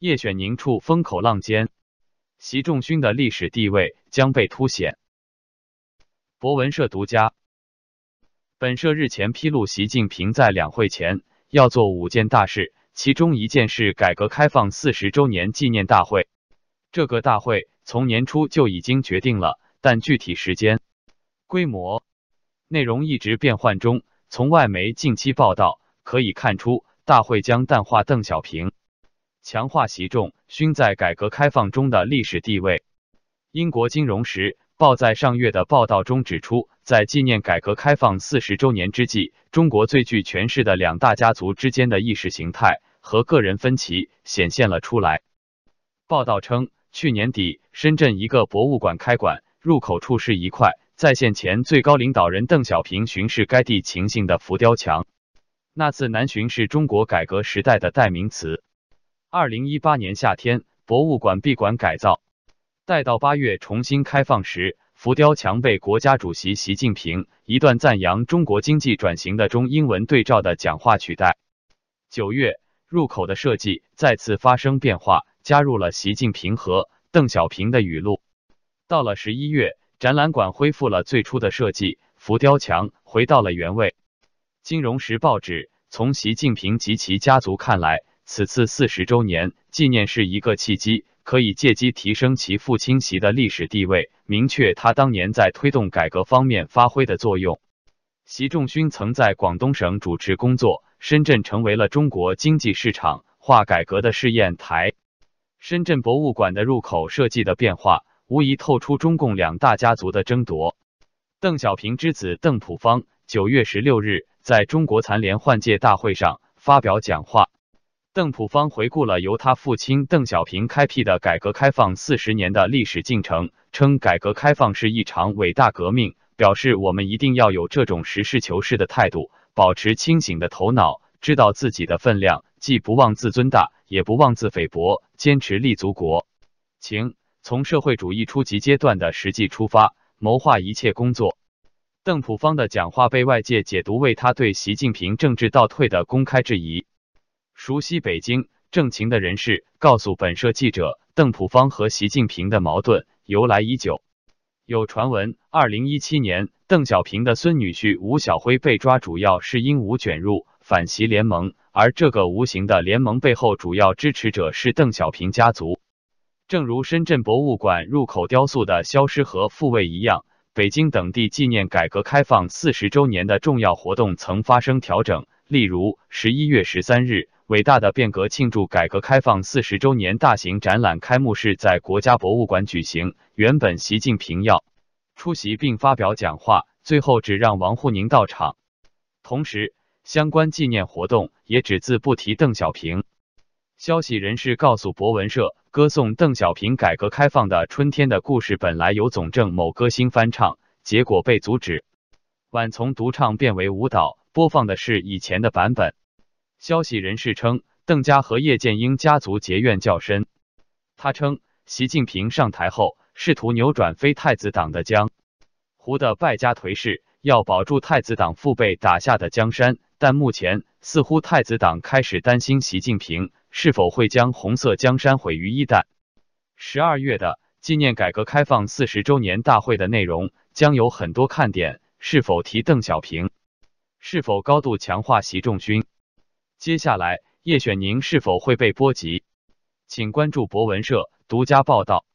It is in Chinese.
叶选宁处风口浪尖，习仲勋的历史地位将被凸显。博文社独家。本社日前披露，习近平在两会前要做五件大事，其中一件是改革开放四十周年纪念大会。这个大会从年初就已经决定了，但具体时间、规模、内容一直变换中。从外媒近期报道可以看出，大会将淡化邓小平，强化习仲勋在改革开放中的历史地位。英国金融时报在上月的报道中指出，在纪念改革开放四十周年之际，中国最具权势的两大家族之间的意识形态和个人分歧显现了出来。报道称，去年底，深圳一个博物馆开馆，入口处是一块在线前最高领导人邓小平巡视该地情形的浮雕墙。那次南巡是中国改革时代的代名词。二零一八年夏天，博物馆闭馆改造。待到八月重新开放时，浮雕墙被国家主席习近平一段赞扬中国经济转型的中英文对照的讲话取代。九月，入口的设计再次发生变化，加入了习近平和邓小平的语录。到了十一月，展览馆恢复了最初的设计，浮雕墙回到了原位。金融时报指，从习近平及其家族看来，此次四十周年纪念是一个契机。可以借机提升其父亲席的历史地位，明确他当年在推动改革方面发挥的作用。习仲勋曾在广东省主持工作，深圳成为了中国经济市场化改革的试验台。深圳博物馆的入口设计的变化，无疑透出中共两大家族的争夺。邓小平之子邓朴方九月十六日在中国残联换届大会上发表讲话。邓朴方回顾了由他父亲邓小平开辟的改革开放四十年的历史进程，称改革开放是一场伟大革命，表示我们一定要有这种实事求是的态度，保持清醒的头脑，知道自己的分量，既不妄自尊大，也不妄自菲薄，坚持立足国情，从社会主义初级阶段的实际出发，谋划一切工作。邓朴方的讲话被外界解读为他对习近平政治倒退的公开质疑。熟悉北京政情的人士告诉本社记者，邓朴方和习近平的矛盾由来已久。有传闻，二零一七年邓小平的孙女婿吴晓辉被抓，主要是因吴卷入反习联盟，而这个无形的联盟背后主要支持者是邓小平家族。正如深圳博物馆入口雕塑的消失和复位一样，北京等地纪念改革开放四十周年的重要活动曾发生调整，例如十一月十三日。伟大的变革庆祝改革开放四十周年大型展览开幕式在国家博物馆举行。原本习近平要出席并发表讲话，最后只让王沪宁到场。同时，相关纪念活动也只字不提邓小平。消息人士告诉博文社，歌颂邓小平改革开放的春天的故事本来由总政某歌星翻唱，结果被阻止。晚从独唱变为舞蹈，播放的是以前的版本。消息人士称，邓家和叶剑英家族结怨较深。他称，习近平上台后试图扭转非太子党的江湖的败家颓势，要保住太子党父辈打下的江山。但目前似乎太子党开始担心习近平是否会将红色江山毁于一旦。十二月的纪念改革开放四十周年大会的内容将有很多看点，是否提邓小平？是否高度强化习仲勋？接下来，叶选宁是否会被波及？请关注博文社独家报道。